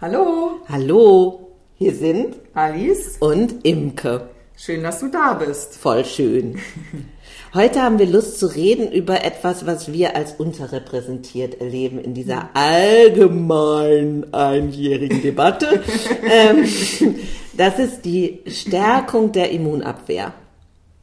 Hallo, Hallo, hier sind Alice. und Imke. Schön, dass du da bist. Voll schön. Heute haben wir Lust zu reden über etwas, was wir als unterrepräsentiert erleben in dieser allgemein einjährigen Debatte. ähm, das ist die Stärkung der Immunabwehr.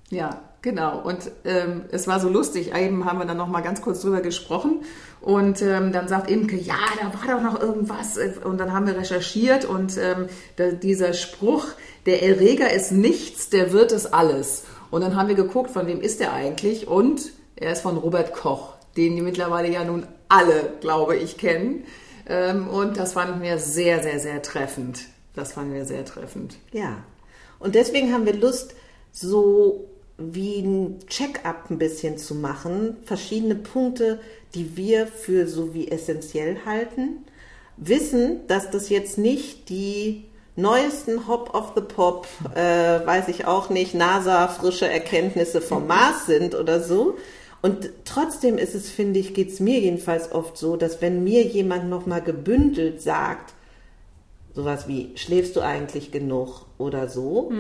Ja, genau. Und ähm, es war so lustig. Eben haben wir dann noch mal ganz kurz drüber gesprochen. Und ähm, dann sagt Imke, ja, da war doch noch irgendwas. Und dann haben wir recherchiert und ähm, da, dieser Spruch, der Erreger ist nichts, der wird es alles. Und dann haben wir geguckt, von wem ist der eigentlich? Und er ist von Robert Koch, den die mittlerweile ja nun alle, glaube ich, kennen. Ähm, und das fanden wir sehr, sehr, sehr treffend. Das fanden wir sehr treffend. Ja. Und deswegen haben wir Lust, so wie ein Check-up ein bisschen zu machen, verschiedene Punkte, die wir für so wie essentiell halten, wissen, dass das jetzt nicht die neuesten Hop of the Pop, äh, weiß ich auch nicht, NASA frische Erkenntnisse vom Mars sind oder so. Und trotzdem ist es, finde ich, geht's mir jedenfalls oft so, dass wenn mir jemand nochmal gebündelt sagt, sowas wie, schläfst du eigentlich genug? oder so,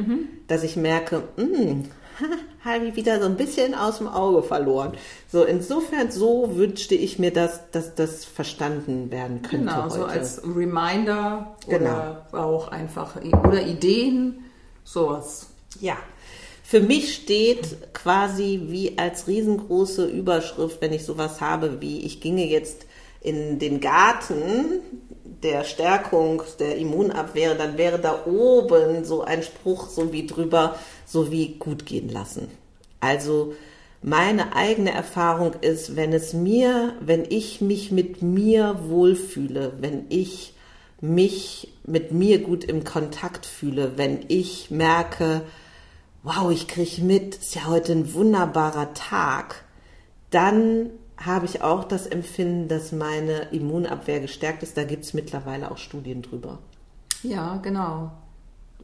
dass ich merke, mh, habe ich wieder so ein bisschen aus dem Auge verloren. So, insofern, so wünschte ich mir, dass, dass das verstanden werden könnte Genau, heute. so als Reminder Genau. oder auch einfach oder Ideen, sowas. Ja. Für mich steht quasi wie als riesengroße Überschrift, wenn ich sowas habe, wie ich ginge jetzt in den Garten der Stärkung der Immunabwehr, dann wäre da oben so ein Spruch so wie drüber, so wie gut gehen lassen. Also meine eigene Erfahrung ist, wenn es mir, wenn ich mich mit mir wohlfühle, wenn ich mich mit mir gut im Kontakt fühle, wenn ich merke, wow, ich kriege mit, ist ja heute ein wunderbarer Tag, dann habe ich auch das Empfinden, dass meine Immunabwehr gestärkt ist. Da gibt es mittlerweile auch Studien drüber. Ja, genau.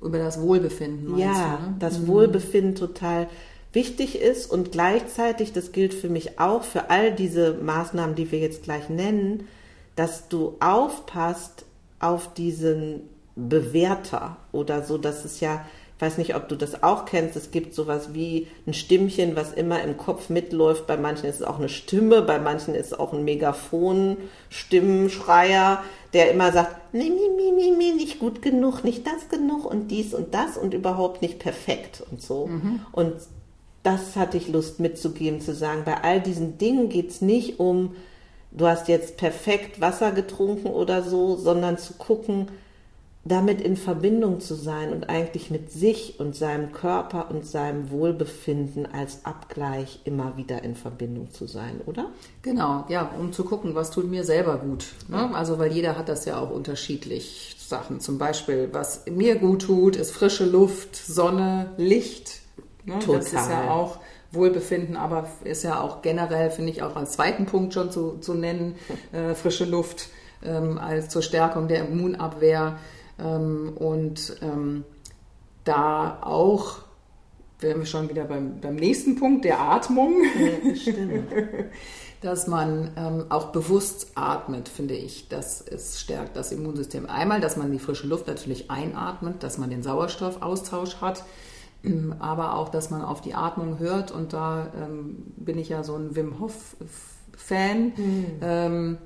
Über das Wohlbefinden ja, du, ne? das Wohlbefinden total wichtig ist und gleichzeitig, das gilt für mich auch, für all diese Maßnahmen, die wir jetzt gleich nennen, dass du aufpasst auf diesen Bewerter oder so, dass es ja, weiß nicht, ob du das auch kennst, es gibt sowas wie ein Stimmchen, was immer im Kopf mitläuft. Bei manchen ist es auch eine Stimme, bei manchen ist es auch ein Megafon, Stimmenschreier, der immer sagt, nee, nee, nee, nee, nee, nicht gut genug, nicht das genug und dies und das und überhaupt nicht perfekt und so. Und das hatte ich Lust mitzugeben, zu sagen, bei all diesen Dingen geht's nicht um, du hast jetzt perfekt Wasser getrunken oder so, sondern zu gucken, damit in Verbindung zu sein und eigentlich mit sich und seinem Körper und seinem Wohlbefinden als Abgleich immer wieder in Verbindung zu sein, oder? Genau, ja, um zu gucken, was tut mir selber gut. Ne? Also, weil jeder hat das ja auch unterschiedlich. Sachen zum Beispiel, was mir gut tut, ist frische Luft, Sonne, Licht. Ne? Das ist Total. ja auch Wohlbefinden, aber ist ja auch generell, finde ich, auch als zweiten Punkt schon zu, zu nennen, äh, frische Luft ähm, als zur Stärkung der Immunabwehr. Ähm, und ähm, da auch, wären wir schon wieder beim, beim nächsten Punkt, der Atmung. Stimmt. dass man ähm, auch bewusst atmet, finde ich. Das ist, stärkt das Immunsystem. Einmal, dass man die frische Luft natürlich einatmet, dass man den Sauerstoffaustausch hat, aber auch, dass man auf die Atmung hört. Und da ähm, bin ich ja so ein Wim Hof-Fan, ähm,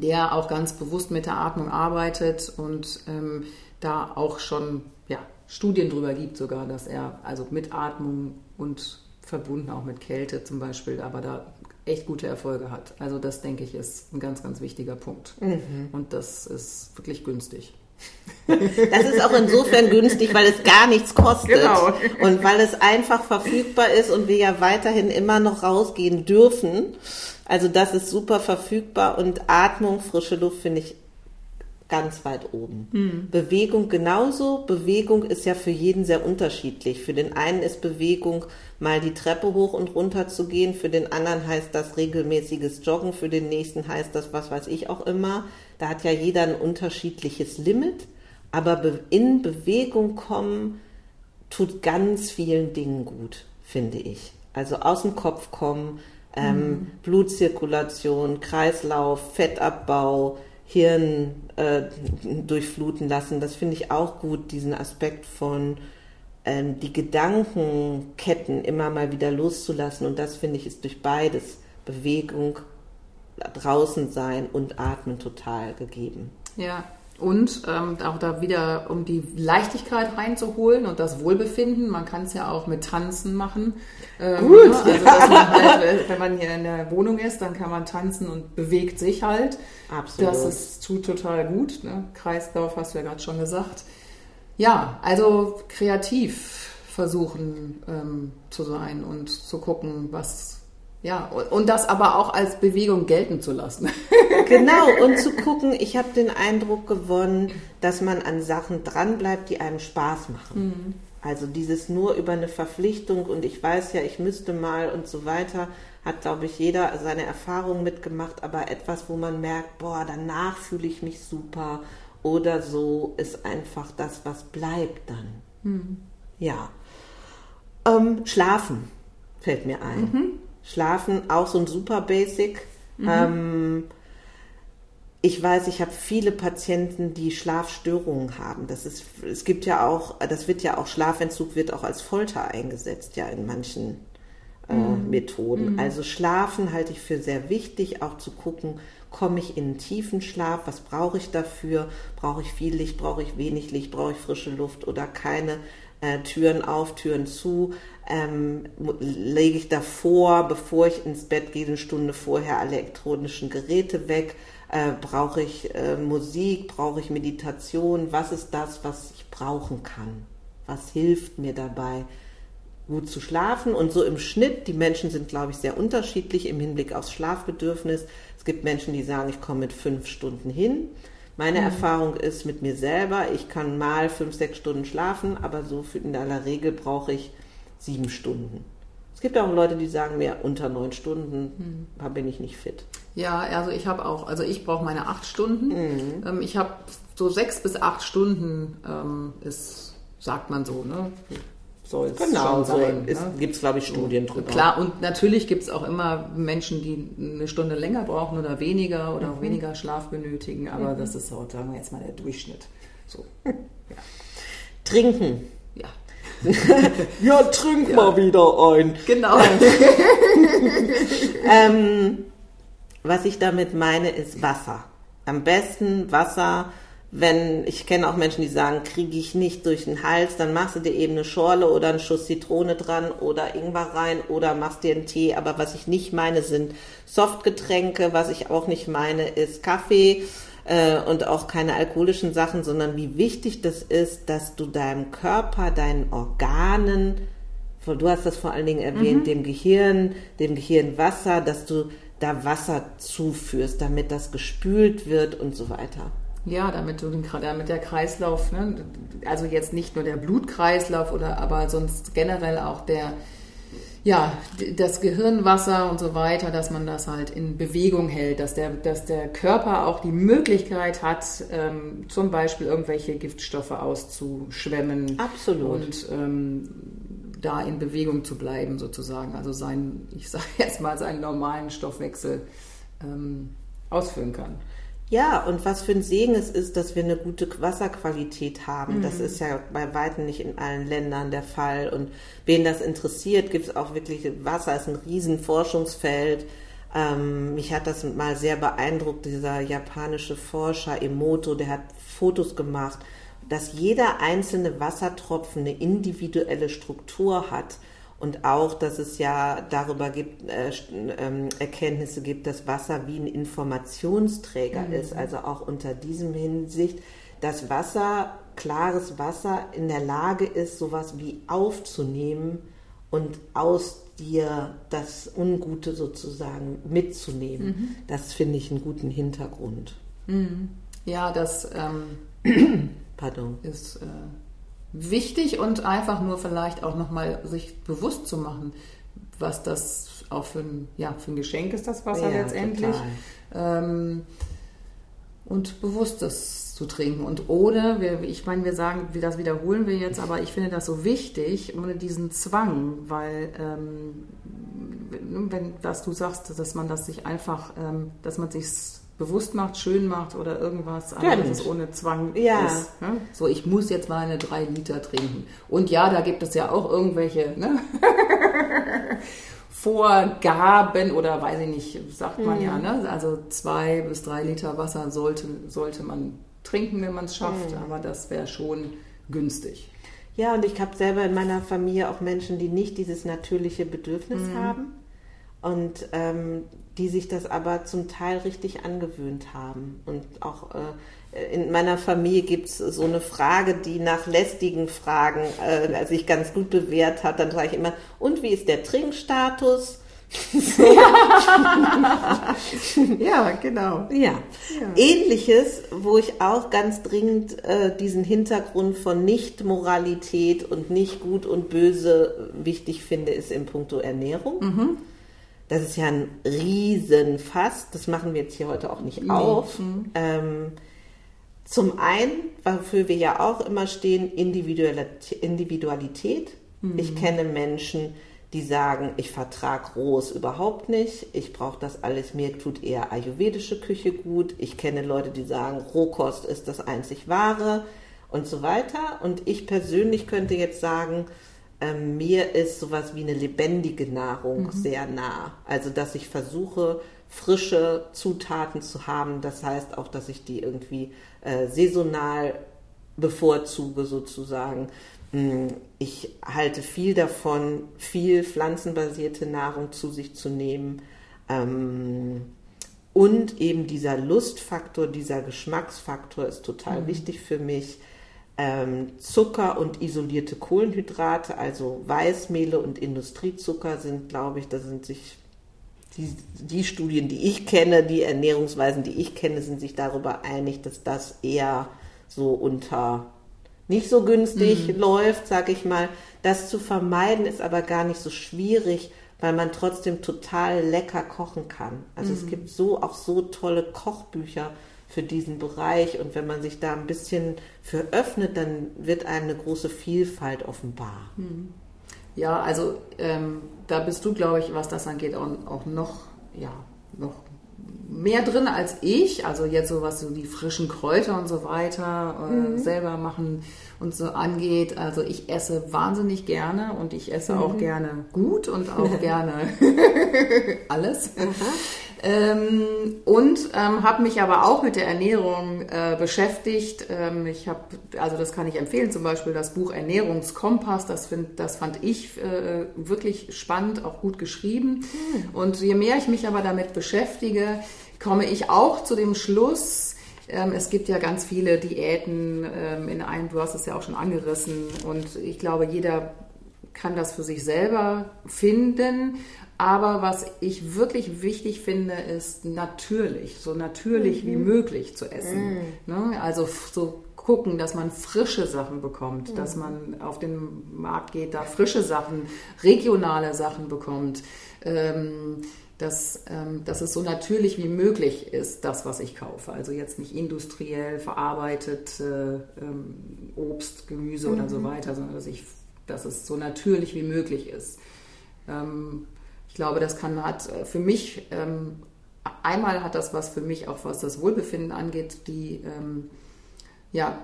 der auch ganz bewusst mit der Atmung arbeitet und ähm, da auch schon ja, Studien drüber gibt sogar, dass er also mit Atmung und verbunden auch mit Kälte zum Beispiel, aber da echt gute Erfolge hat. Also das denke ich ist ein ganz, ganz wichtiger Punkt. Und das ist wirklich günstig. Das ist auch insofern günstig, weil es gar nichts kostet Genau. und weil es einfach verfügbar ist und wir ja weiterhin immer noch rausgehen dürfen. Also das ist super verfügbar und Atmung, frische Luft finde ich ganz weit oben. Bewegung genauso. Bewegung ist ja für jeden sehr unterschiedlich. Für den einen ist Bewegung mal die Treppe hoch und runter zu gehen, für den anderen heißt das regelmäßiges Joggen, für den nächsten heißt das was weiß ich auch immer. Da hat ja jeder ein unterschiedliches Limit, aber be- in Bewegung kommen tut ganz vielen Dingen gut, finde ich. Also aus dem Kopf kommen, ähm, Blutzirkulation, Kreislauf, Fettabbau, Hirn äh, durchfluten lassen. Das finde ich auch gut, diesen Aspekt von ähm, die Gedankenketten immer mal wieder loszulassen. Und das finde ich ist durch beides Bewegung, draußen sein und Atmen total gegeben. Ja, und ähm, auch da wieder, um die Leichtigkeit reinzuholen und das Wohlbefinden. Man kann es ja auch mit Tanzen machen. Ähm, Gut. Ne? Also, dass man halt, wenn man hier in der Wohnung ist, dann kann man tanzen und bewegt sich halt. Absolut. Das ist, tut total gut. Ne? Kreislauf hast du ja gerade schon gesagt. Ja, also kreativ versuchen ähm, zu sein und zu gucken, was ja, und das aber auch als Bewegung gelten zu lassen. Genau, und zu gucken, ich habe den Eindruck gewonnen, dass man an Sachen dranbleibt, die einem Spaß machen. Mhm. Also dieses nur über eine Verpflichtung und ich weiß ja, ich müsste mal und so weiter, hat, glaube ich, jeder seine Erfahrungen mitgemacht, aber etwas, wo man merkt, boah, danach fühle ich mich super oder so, ist einfach das, was bleibt dann. Mhm. Ja. Ähm, schlafen fällt mir ein. Mhm. Schlafen, auch so ein super Basic. Mhm. Ähm, ich weiß, ich habe viele Patienten, die Schlafstörungen haben. Das ist, es gibt ja auch, das wird ja auch, Schlafentzug wird auch als Folter eingesetzt, ja, in manchen äh, mhm. Methoden. Mhm. Also Schlafen halte ich für sehr wichtig, auch zu gucken, komme ich in einen tiefen Schlaf, was brauche ich dafür? Brauche ich viel Licht, brauche ich wenig Licht, brauche ich frische Luft oder keine? Äh, Türen auf, Türen zu, ähm, lege ich davor, bevor ich ins Bett gehe, eine Stunde vorher alle elektronischen Geräte weg, äh, brauche ich äh, Musik, brauche ich Meditation, was ist das, was ich brauchen kann, was hilft mir dabei, gut zu schlafen? Und so im Schnitt, die Menschen sind, glaube ich, sehr unterschiedlich im Hinblick aufs Schlafbedürfnis. Es gibt Menschen, die sagen, ich komme mit fünf Stunden hin. Meine mhm. Erfahrung ist mit mir selber, ich kann mal fünf, sechs Stunden schlafen, aber so in aller Regel brauche ich sieben Stunden. Es gibt auch Leute, die sagen mir, unter neun Stunden mhm. bin ich nicht fit. Ja, also ich habe auch, also ich brauche meine acht Stunden. Mhm. Ähm, ich habe so sechs bis acht Stunden ähm, ist, sagt man so, ne? Soll es genau, so sein. Ne? Gibt es, glaube ich, Studien drüber. Klar, und natürlich gibt es auch immer Menschen, die eine Stunde länger brauchen oder weniger oder mhm. auch weniger Schlaf benötigen, aber mhm. das ist so, sagen wir jetzt mal, der Durchschnitt. So. Ja. Trinken. Ja. ja, trink ja. mal wieder ein. Genau. ähm, was ich damit meine, ist Wasser. Am besten Wasser wenn, ich kenne auch Menschen, die sagen, kriege ich nicht durch den Hals, dann machst du dir eben eine Schorle oder einen Schuss Zitrone dran oder Ingwer rein oder machst dir einen Tee. Aber was ich nicht meine, sind Softgetränke. Was ich auch nicht meine, ist Kaffee äh, und auch keine alkoholischen Sachen, sondern wie wichtig das ist, dass du deinem Körper, deinen Organen, du hast das vor allen Dingen erwähnt, mhm. dem Gehirn, dem Gehirnwasser, dass du da Wasser zuführst, damit das gespült wird und so weiter. Ja, damit, du den, damit der Kreislauf, ne, also jetzt nicht nur der Blutkreislauf oder aber sonst generell auch der, ja, das Gehirnwasser und so weiter, dass man das halt in Bewegung hält, dass der, dass der Körper auch die Möglichkeit hat, ähm, zum Beispiel irgendwelche Giftstoffe auszuschwemmen. Absolut. Und ähm, da in Bewegung zu bleiben, sozusagen. Also sein, ich sage jetzt mal, seinen normalen Stoffwechsel ähm, ausführen kann. Ja, und was für ein Segen es ist, dass wir eine gute Wasserqualität haben. Mhm. Das ist ja bei weitem nicht in allen Ländern der Fall. Und wen das interessiert, gibt es auch wirklich, Wasser ist ein Riesenforschungsfeld. Ähm, mich hat das mal sehr beeindruckt, dieser japanische Forscher Emoto, der hat Fotos gemacht, dass jeder einzelne Wassertropfen eine individuelle Struktur hat und auch, dass es ja darüber gibt, äh, äh, Erkenntnisse gibt, dass Wasser wie ein Informationsträger mhm. ist. Also auch unter diesem Hinsicht, dass Wasser, klares Wasser in der Lage ist, sowas wie aufzunehmen und aus dir das Ungute sozusagen mitzunehmen. Mhm. Das finde ich einen guten Hintergrund. Mhm. Ja, das ähm, Pardon. ist. Äh wichtig und einfach nur vielleicht auch nochmal sich bewusst zu machen, was das auch für ein, ja, für ein Geschenk ist, das Wasser ja, letztendlich. Ähm, und bewusst das zu trinken. Und ohne, wir, ich meine, wir sagen, das wiederholen wir jetzt, aber ich finde das so wichtig, ohne diesen Zwang, weil ähm, wenn, dass du sagst, dass man das sich einfach, ähm, dass man sich bewusst macht, schön macht oder irgendwas anderes ohne Zwang ja. ist. Ne? So, ich muss jetzt mal eine drei Liter trinken. Und ja, da gibt es ja auch irgendwelche ne? Vorgaben oder weiß ich nicht, sagt man mhm. ja. Ne? Also zwei bis drei Liter Wasser sollte, sollte man trinken, wenn man es schafft, mhm. aber das wäre schon günstig. Ja, und ich habe selber in meiner Familie auch Menschen, die nicht dieses natürliche Bedürfnis mhm. haben und ähm, die sich das aber zum Teil richtig angewöhnt haben. Und auch äh, in meiner Familie gibt es so eine Frage, die nach lästigen Fragen äh, sich ganz gut bewährt hat. Dann sage ich immer, und wie ist der Trinkstatus? ja, genau. Ja. ja. Ähnliches, wo ich auch ganz dringend äh, diesen Hintergrund von Nicht-Moralität und nicht gut und böse wichtig finde, ist in puncto Ernährung. Mhm. Das ist ja ein Riesenfass. Das machen wir jetzt hier heute auch nicht auf. Mhm. Ähm, zum einen, wofür wir ja auch immer stehen, Individualität. Mhm. Ich kenne Menschen, die sagen, ich vertrage Rohes überhaupt nicht, ich brauche das alles, mir tut eher ayurvedische Küche gut, ich kenne Leute, die sagen, Rohkost ist das einzig wahre und so weiter. Und ich persönlich könnte jetzt sagen, äh, mir ist sowas wie eine lebendige Nahrung mhm. sehr nah. Also, dass ich versuche, frische Zutaten zu haben. Das heißt auch, dass ich die irgendwie äh, saisonal bevorzuge sozusagen. Hm, ich halte viel davon, viel pflanzenbasierte Nahrung zu sich zu nehmen. Ähm, und eben dieser Lustfaktor, dieser Geschmacksfaktor ist total mhm. wichtig für mich. Ähm, Zucker und isolierte Kohlenhydrate, also Weißmehle und Industriezucker sind, glaube ich, da sind sich die, die Studien, die ich kenne, die Ernährungsweisen, die ich kenne, sind sich darüber einig, dass das eher so unter nicht so günstig mhm. läuft, sage ich mal. Das zu vermeiden ist aber gar nicht so schwierig, weil man trotzdem total lecker kochen kann. Also mhm. es gibt so auch so tolle Kochbücher für diesen Bereich und wenn man sich da ein bisschen für öffnet, dann wird einem eine große Vielfalt offenbar. Mhm. Ja, also ähm, da bist du, glaube ich, was das angeht, auch, auch noch, ja, noch mehr drin als ich. Also jetzt so was so die frischen Kräuter und so weiter äh, mhm. selber machen und so angeht. Also ich esse wahnsinnig gerne und ich esse mhm. auch gerne gut und auch gerne alles. Ähm, und ähm, habe mich aber auch mit der Ernährung äh, beschäftigt. Ähm, ich habe, also das kann ich empfehlen, zum Beispiel das Buch Ernährungskompass. Das, find, das fand ich äh, wirklich spannend, auch gut geschrieben. Mhm. Und je mehr ich mich aber damit beschäftige, komme ich auch zu dem Schluss, ähm, es gibt ja ganz viele Diäten ähm, in einem, du hast es ja auch schon angerissen und ich glaube, jeder kann das für sich selber finden. Aber was ich wirklich wichtig finde, ist natürlich, so natürlich mhm. wie möglich zu essen. Mhm. Ne? Also so gucken, dass man frische Sachen bekommt, mhm. dass man auf den Markt geht, da frische Sachen, regionale Sachen bekommt. Ähm, dass, ähm, dass es so natürlich wie möglich ist, das, was ich kaufe. Also jetzt nicht industriell verarbeitet äh, ähm, Obst, Gemüse mhm. oder so mhm. weiter, sondern dass, ich, dass es so natürlich wie möglich ist. Ähm, ich glaube, das kann hat äh, für mich ähm, einmal hat das was für mich auch was das Wohlbefinden angeht, die ähm, ja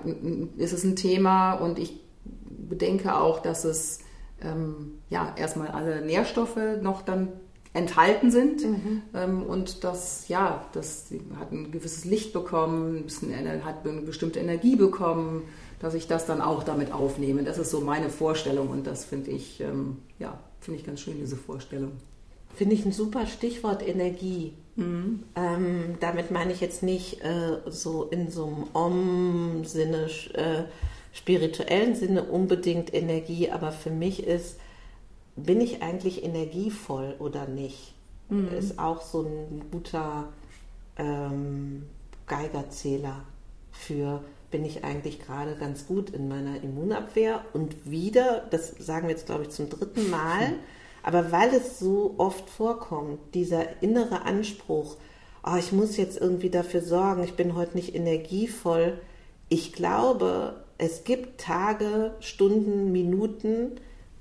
ist es ein Thema und ich bedenke auch, dass es ähm, ja erstmal alle Nährstoffe noch dann enthalten sind mhm. ähm, und das ja das hat ein gewisses Licht bekommen ein bisschen, hat eine bestimmte Energie bekommen dass ich das dann auch damit aufnehme das ist so meine Vorstellung und das finde ich ähm, ja finde ich ganz schön diese Vorstellung finde ich ein super Stichwort Energie mhm. ähm, damit meine ich jetzt nicht äh, so in so einem Om-Sinne äh, spirituellen Sinne unbedingt Energie aber für mich ist bin ich eigentlich energievoll oder nicht? Mhm. Ist auch so ein guter ähm, Geigerzähler für, bin ich eigentlich gerade ganz gut in meiner Immunabwehr und wieder, das sagen wir jetzt glaube ich zum dritten Mal, aber weil es so oft vorkommt, dieser innere Anspruch, oh, ich muss jetzt irgendwie dafür sorgen, ich bin heute nicht energievoll. Ich glaube, es gibt Tage, Stunden, Minuten,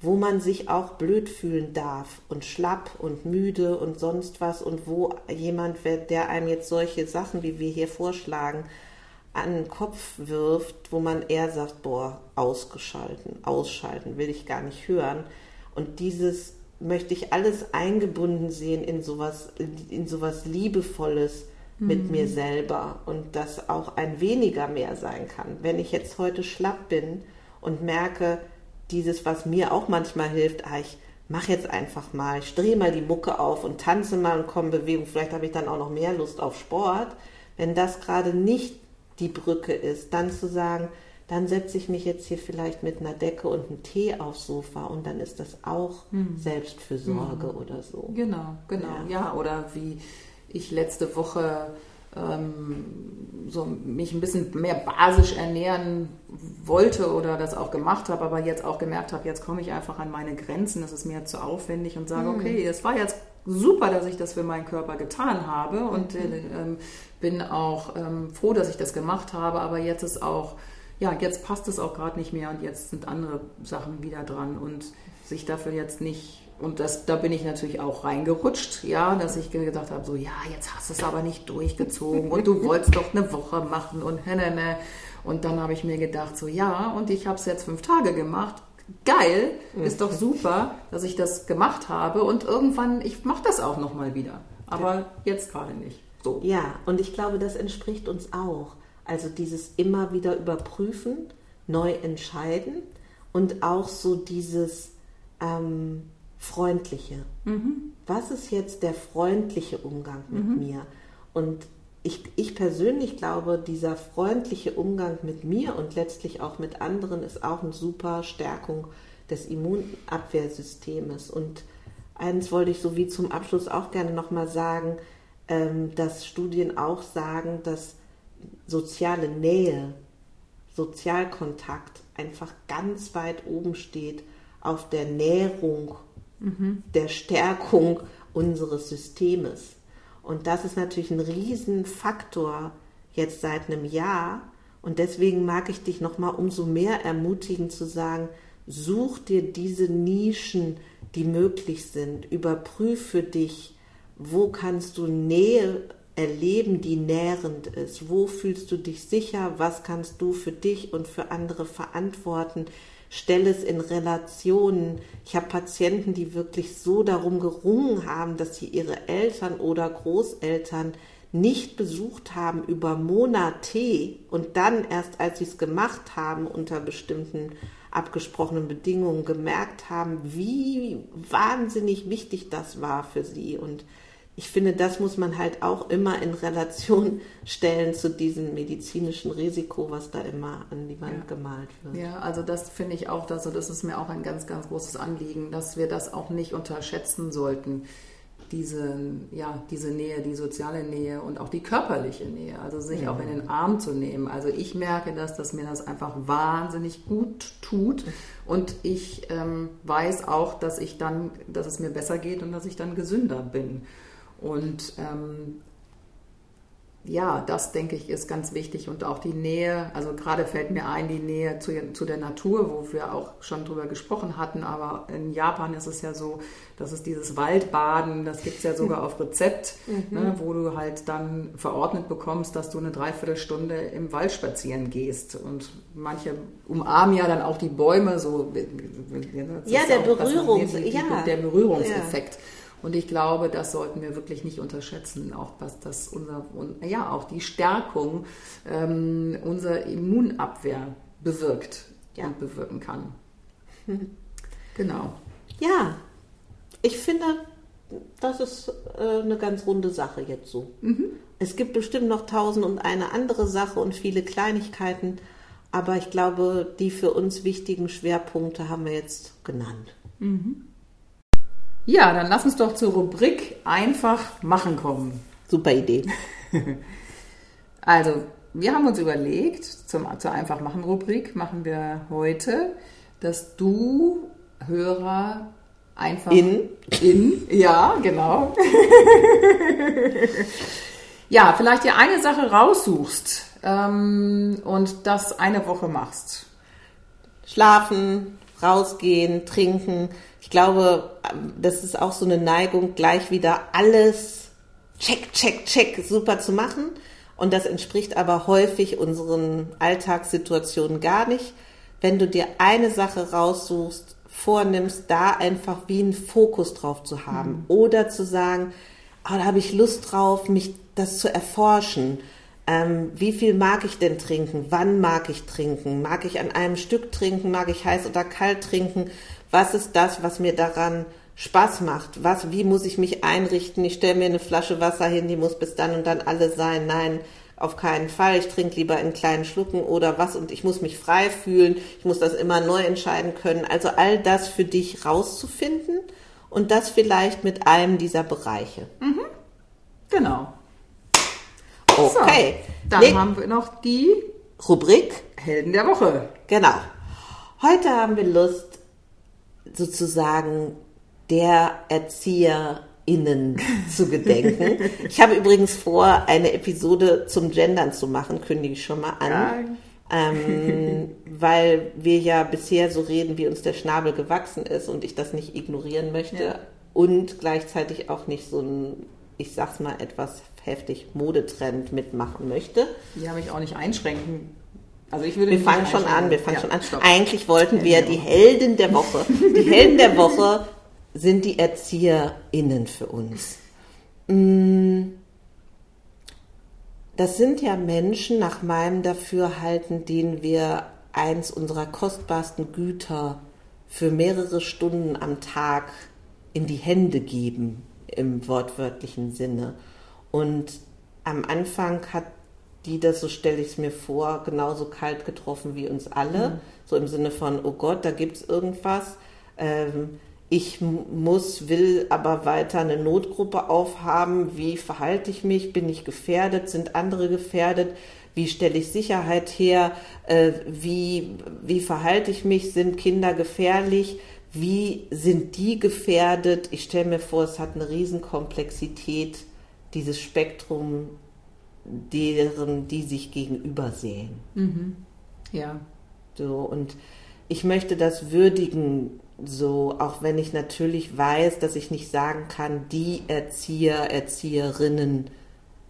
wo man sich auch blöd fühlen darf und schlapp und müde und sonst was und wo jemand, der einem jetzt solche Sachen, wie wir hier vorschlagen, an den Kopf wirft, wo man eher sagt, boah, ausgeschalten, ausschalten, will ich gar nicht hören. Und dieses möchte ich alles eingebunden sehen in sowas, in sowas Liebevolles mit mhm. mir selber und das auch ein weniger mehr sein kann. Wenn ich jetzt heute schlapp bin und merke, dieses, was mir auch manchmal hilft, ah, ich mache jetzt einfach mal, ich drehe mal die Mucke auf und tanze mal und komme Bewegung. Vielleicht habe ich dann auch noch mehr Lust auf Sport. Wenn das gerade nicht die Brücke ist, dann zu sagen, dann setze ich mich jetzt hier vielleicht mit einer Decke und einem Tee aufs Sofa und dann ist das auch hm. Selbstfürsorge hm. oder so. Genau, genau. Ja. ja, oder wie ich letzte Woche ähm, so mich ein bisschen mehr basisch ernähren wollte oder das auch gemacht habe, aber jetzt auch gemerkt habe, jetzt komme ich einfach an meine Grenzen, das ist mir zu aufwendig und sage, mhm. okay, es war jetzt super, dass ich das für meinen Körper getan habe und mhm. äh, bin auch ähm, froh, dass ich das gemacht habe, aber jetzt ist auch, ja, jetzt passt es auch gerade nicht mehr und jetzt sind andere Sachen wieder dran und sich dafür jetzt nicht und das, da bin ich natürlich auch reingerutscht, ja, dass ich gedacht habe, so, ja, jetzt hast du es aber nicht durchgezogen und du wolltest doch eine Woche machen und ne, ne, ne. Und dann habe ich mir gedacht, so, ja, und ich habe es jetzt fünf Tage gemacht. Geil, ist doch super, dass ich das gemacht habe und irgendwann, ich mache das auch nochmal wieder. Aber jetzt gerade nicht. So. Ja, und ich glaube, das entspricht uns auch. Also dieses immer wieder überprüfen, neu entscheiden und auch so dieses, ähm, freundliche. Mhm. Was ist jetzt der freundliche Umgang mit mhm. mir? Und ich, ich persönlich glaube, dieser freundliche Umgang mit mir und letztlich auch mit anderen ist auch eine super Stärkung des Immunabwehrsystems. Und eins wollte ich so wie zum Abschluss auch gerne nochmal sagen, ähm, dass Studien auch sagen, dass soziale Nähe, Sozialkontakt einfach ganz weit oben steht auf der Nährung mhm. der Stärkung unseres Systems. Und das ist natürlich ein Riesenfaktor jetzt seit einem Jahr. Und deswegen mag ich dich nochmal umso mehr ermutigen zu sagen, such dir diese Nischen, die möglich sind. Überprüf für dich, wo kannst du Nähe erleben, die nährend ist. Wo fühlst du dich sicher? Was kannst du für dich und für andere verantworten? stelle es in Relationen. Ich habe Patienten, die wirklich so darum gerungen haben, dass sie ihre Eltern oder Großeltern nicht besucht haben über Monate und dann erst, als sie es gemacht haben, unter bestimmten abgesprochenen Bedingungen gemerkt haben, wie wahnsinnig wichtig das war für sie und ich finde, das muss man halt auch immer in Relation stellen zu diesem medizinischen Risiko, was da immer an die Wand ja. gemalt wird. Ja, also das finde ich auch, also das ist mir auch ein ganz, ganz großes Anliegen, dass wir das auch nicht unterschätzen sollten. Diese, ja, diese Nähe, die soziale Nähe und auch die körperliche Nähe, also sich ja. auch in den Arm zu nehmen. Also ich merke das, dass mir das einfach wahnsinnig gut tut und ich ähm, weiß auch, dass ich dann, dass es mir besser geht und dass ich dann gesünder bin. Und ähm, ja, das denke ich ist ganz wichtig und auch die Nähe, also gerade fällt mir ein, die Nähe zu, zu, der Natur, wo wir auch schon drüber gesprochen hatten, aber in Japan ist es ja so, dass es dieses Waldbaden, das gibt es ja sogar auf Rezept, mhm. ne, wo du halt dann verordnet bekommst, dass du eine Dreiviertelstunde im Wald spazieren gehst und manche umarmen ja dann auch die Bäume, so ja, der, auch, Berührungs ja. der Berührungseffekt. Ja. Und ich glaube, das sollten wir wirklich nicht unterschätzen, auch was das unser, ja, auch die Stärkung ähm, unserer Immunabwehr bewirkt ja. und bewirken kann. Genau. Ja, ich finde, das ist äh, eine ganz runde Sache jetzt so. Mhm. Es gibt bestimmt noch tausend und eine andere Sache und viele Kleinigkeiten, aber ich glaube, die für uns wichtigen Schwerpunkte haben wir jetzt genannt. Mhm. Ja, dann lass uns doch zur Rubrik einfach machen kommen. Super Idee. also, wir haben uns überlegt, zum, zur einfach machen Rubrik machen wir heute, dass du Hörer einfach in, in ja, genau. ja, vielleicht dir eine Sache raussuchst ähm, und das eine Woche machst. Schlafen, rausgehen, trinken. Ich glaube, das ist auch so eine Neigung, gleich wieder alles check, check, check super zu machen. Und das entspricht aber häufig unseren Alltagssituationen gar nicht. Wenn du dir eine Sache raussuchst, vornimmst, da einfach wie einen Fokus drauf zu haben. Mhm. Oder zu sagen, oh, da habe ich Lust drauf, mich das zu erforschen. Ähm, wie viel mag ich denn trinken? Wann mag ich trinken? Mag ich an einem Stück trinken? Mag ich heiß oder kalt trinken? Was ist das, was mir daran Spaß macht? Was, wie muss ich mich einrichten? Ich stelle mir eine Flasche Wasser hin, die muss bis dann und dann alle sein. Nein, auf keinen Fall. Ich trinke lieber in kleinen Schlucken oder was und ich muss mich frei fühlen. Ich muss das immer neu entscheiden können. Also all das für dich rauszufinden und das vielleicht mit einem dieser Bereiche. Mhm. Genau. Okay. So, dann nee. haben wir noch die Rubrik Helden der Woche. Genau. Heute haben wir Lust, sozusagen der ErzieherInnen zu gedenken. Ich habe übrigens vor, eine Episode zum Gendern zu machen, kündige ich schon mal an. Ja. ähm, weil wir ja bisher so reden, wie uns der Schnabel gewachsen ist und ich das nicht ignorieren möchte ja. und gleichzeitig auch nicht so ein, ich sag's mal, etwas heftig Modetrend mitmachen möchte. Die habe ich auch nicht einschränken. Also ich würde wir fangen schon an, wir fangen ja, schon an. Stopp. Eigentlich wollten wir die Helden der Woche. Die Helden der Woche sind die ErzieherInnen für uns. Mm. Das sind ja Menschen nach meinem Dafürhalten, denen wir eins unserer kostbarsten Güter für mehrere Stunden am Tag in die Hände geben, im wortwörtlichen Sinne. Und am Anfang hat die das, so stelle ich es mir vor, genauso kalt getroffen wie uns alle. Mhm. So im Sinne von, oh Gott, da gibt es irgendwas. Ähm, ich muss, will aber weiter eine Notgruppe aufhaben. Wie verhalte ich mich? Bin ich gefährdet? Sind andere gefährdet? Wie stelle ich Sicherheit her? Äh, wie, wie verhalte ich mich? Sind Kinder gefährlich? Wie sind die gefährdet? Ich stelle mir vor, es hat eine Riesenkomplexität dieses Spektrum, deren, die sich gegenüber sehen. Mhm. Ja. So, und ich möchte das würdigen, so, auch wenn ich natürlich weiß, dass ich nicht sagen kann, die Erzieher, Erzieherinnen,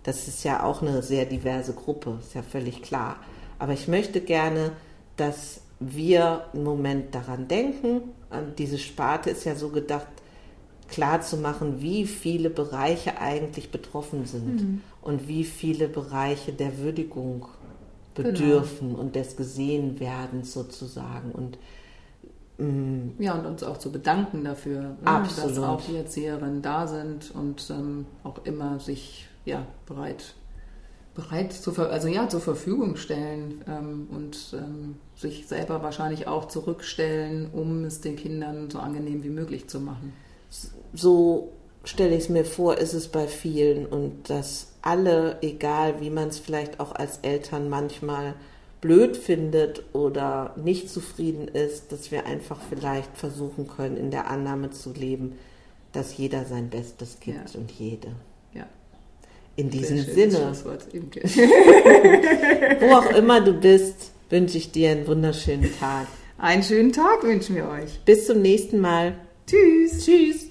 das ist ja auch eine sehr diverse Gruppe, ist ja völlig klar. Aber ich möchte gerne, dass wir einen Moment daran denken. Diese Sparte ist ja so gedacht, klar zu machen, wie viele Bereiche eigentlich betroffen sind mhm. und wie viele Bereiche der Würdigung bedürfen genau. und des Gesehenwerdens sozusagen. Und mm, ja, und uns auch zu bedanken dafür, ne, dass auch die Erzieherinnen da sind und ähm, auch immer sich ja, bereit, bereit zu, also ja, zur Verfügung stellen ähm, und ähm, sich selber wahrscheinlich auch zurückstellen, um es den Kindern so angenehm wie möglich zu machen so stelle ich es mir vor, ist es bei vielen und dass alle, egal wie man es vielleicht auch als Eltern manchmal blöd findet oder nicht zufrieden ist, dass wir einfach vielleicht versuchen können, in der Annahme zu leben, dass jeder sein Bestes gibt ja. und jede. Ja. In diesem Sinne, wo auch immer du bist, wünsche ich dir einen wunderschönen Tag. Einen schönen Tag wünschen wir euch. Bis zum nächsten Mal. Tschüss. Tschüss.